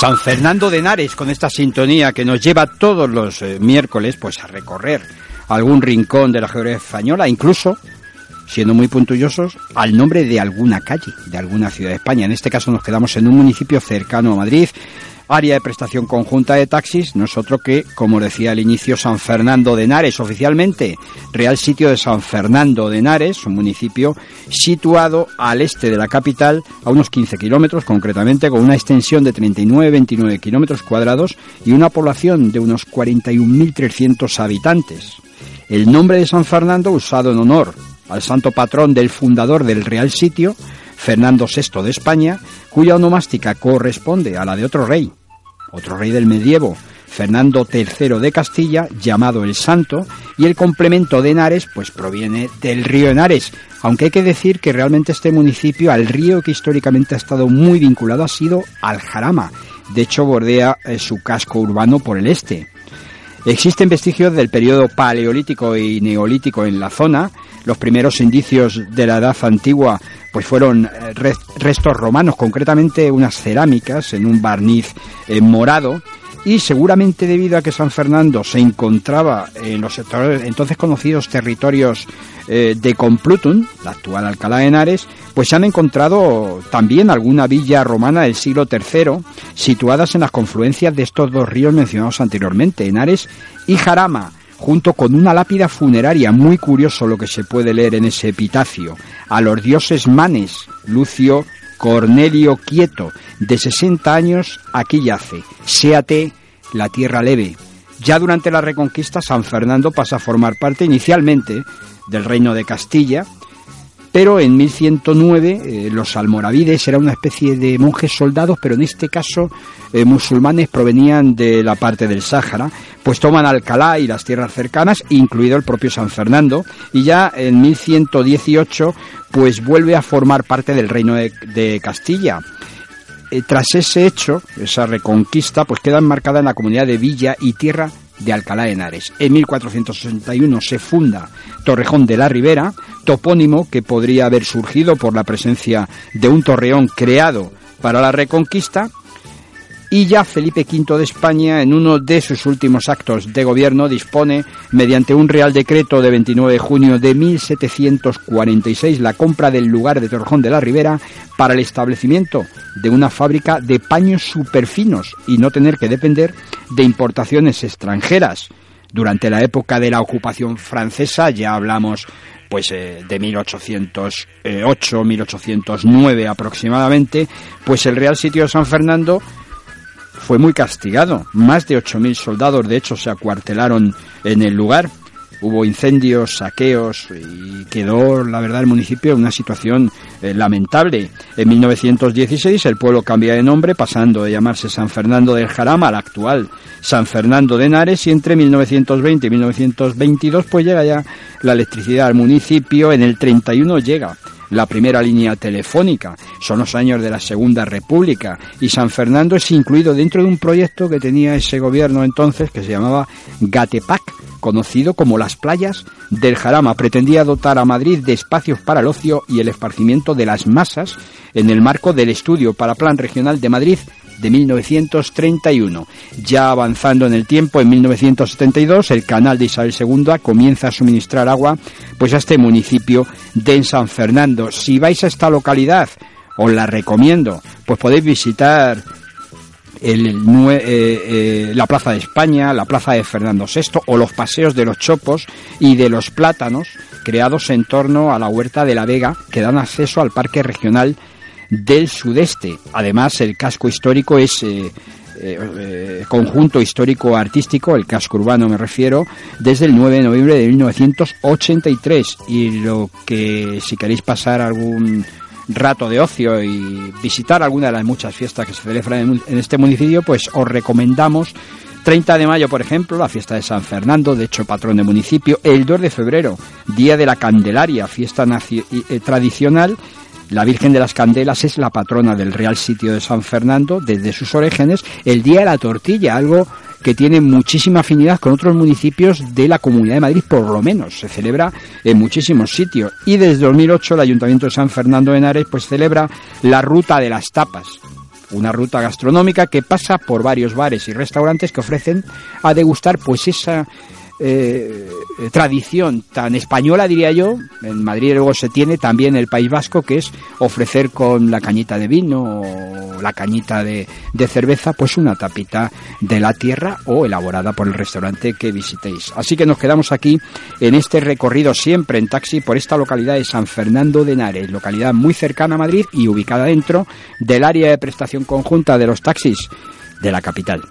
San Fernando de Henares con esta sintonía que nos lleva todos los eh, miércoles pues a recorrer algún rincón de la geografía española, incluso siendo muy puntillosos, al nombre de alguna calle, de alguna ciudad de España. En este caso nos quedamos en un municipio cercano a Madrid, área de prestación conjunta de taxis, nosotros que, como decía al inicio, San Fernando de Henares, oficialmente Real Sitio de San Fernando de Henares, un municipio situado al este de la capital, a unos 15 kilómetros concretamente, con una extensión de 39-29 kilómetros cuadrados y una población de unos 41.300 habitantes. El nombre de San Fernando usado en honor al santo patrón del fundador del Real Sitio, Fernando VI de España, cuya onomástica corresponde a la de otro rey, otro rey del medievo, Fernando III de Castilla, llamado el Santo, y el complemento de Henares, pues proviene del río Henares, aunque hay que decir que realmente este municipio, al río que históricamente ha estado muy vinculado, ha sido al Jarama. De hecho, bordea eh, su casco urbano por el este. Existen vestigios del periodo paleolítico y neolítico en la zona. Los primeros indicios de la edad antigua pues fueron eh, restos romanos, concretamente unas cerámicas en un barniz eh, morado. Y seguramente debido a que San Fernando se encontraba en los entonces conocidos territorios eh, de Complutum, la actual Alcalá de Henares, pues se han encontrado también alguna villa romana del siglo III situadas en las confluencias de estos dos ríos mencionados anteriormente, Henares y Jarama, junto con una lápida funeraria, muy curioso lo que se puede leer en ese epitafio, a los dioses manes, Lucio Cornelio Quieto, de 60 años, aquí yace. Séate la tierra leve. Ya durante la Reconquista, San Fernando pasa a formar parte inicialmente del reino de Castilla, pero en 1109 eh, los almoravides eran una especie de monjes soldados, pero en este caso eh, musulmanes provenían de la parte del Sáhara, pues toman Alcalá y las tierras cercanas, incluido el propio San Fernando, y ya en 1118 pues vuelve a formar parte del reino de, Castilla. Eh, tras ese hecho, esa reconquista, pues queda enmarcada en la comunidad de Villa y Tierra de Alcalá de Henares. En 1461 se funda Torrejón de la Ribera, topónimo que podría haber surgido por la presencia de un torreón creado para la Reconquista y ya Felipe V de España, en uno de sus últimos actos de gobierno, dispone, mediante un Real Decreto de 29 de junio de 1746, la compra del lugar de Torrejón de la Ribera para el establecimiento de una fábrica de paños superfinos y no tener que depender de importaciones extranjeras. Durante la época de la ocupación francesa, ya hablamos pues eh, de 1808, 1809 aproximadamente, pues el Real Sitio de San Fernando fue muy castigado. Más de 8.000 soldados, de hecho, se acuartelaron en el lugar. Hubo incendios, saqueos y quedó, la verdad, el municipio en una situación eh, lamentable. En 1916 el pueblo cambia de nombre, pasando de llamarse San Fernando del Jarama al actual San Fernando de Henares y entre 1920 y 1922 pues llega ya la electricidad al municipio. En el 31 llega la primera línea telefónica. Son los años de la Segunda República y San Fernando es incluido dentro de un proyecto que tenía ese gobierno entonces que se llamaba Gatepac, conocido como las playas del Jarama. Pretendía dotar a Madrid de espacios para el ocio y el esparcimiento de las masas en el marco del estudio para Plan Regional de Madrid de 1931. Ya avanzando en el tiempo, en 1972, el canal de Isabel II comienza a suministrar agua pues a este municipio de San Fernando. Si vais a esta localidad, os la recomiendo, pues podéis visitar el, eh, eh, la Plaza de España, la Plaza de Fernando VI o los paseos de los chopos y de los plátanos creados en torno a la Huerta de la Vega que dan acceso al Parque Regional del sudeste. Además, el casco histórico es eh, eh, eh, conjunto histórico artístico, el casco urbano me refiero, desde el 9 de noviembre de 1983. Y lo que si queréis pasar algún rato de ocio y visitar alguna de las muchas fiestas que se celebran en, este municipio, pues os recomendamos 30 de mayo, por ejemplo, la fiesta de San Fernando, de hecho patrón del municipio. El 2 de febrero, Día de la Candelaria, fiesta tradicional la Virgen de las Candelas es la patrona del Real Sitio de San Fernando desde sus orígenes. El Día de la Tortilla, algo que tiene muchísima afinidad con otros municipios de la Comunidad de Madrid, por lo menos. Se celebra en muchísimos sitios. Y desde 2008 el Ayuntamiento de San Fernando de Henares pues celebra la Ruta de las Tapas. una ruta gastronómica que pasa por varios bares y restaurantes que ofrecen a degustar pues esa eh, tradición tan española, diría yo. En Madrid luego se tiene también el País Vasco, que es ofrecer con la cañita de vino o la cañita de, cerveza, pues una tapita de la tierra o elaborada por el restaurante que visitéis. Así que nos quedamos aquí en este recorrido siempre en taxi por esta localidad de San Fernando de Henares, localidad muy cercana a Madrid y ubicada dentro del área de prestación conjunta de los taxis de la capital.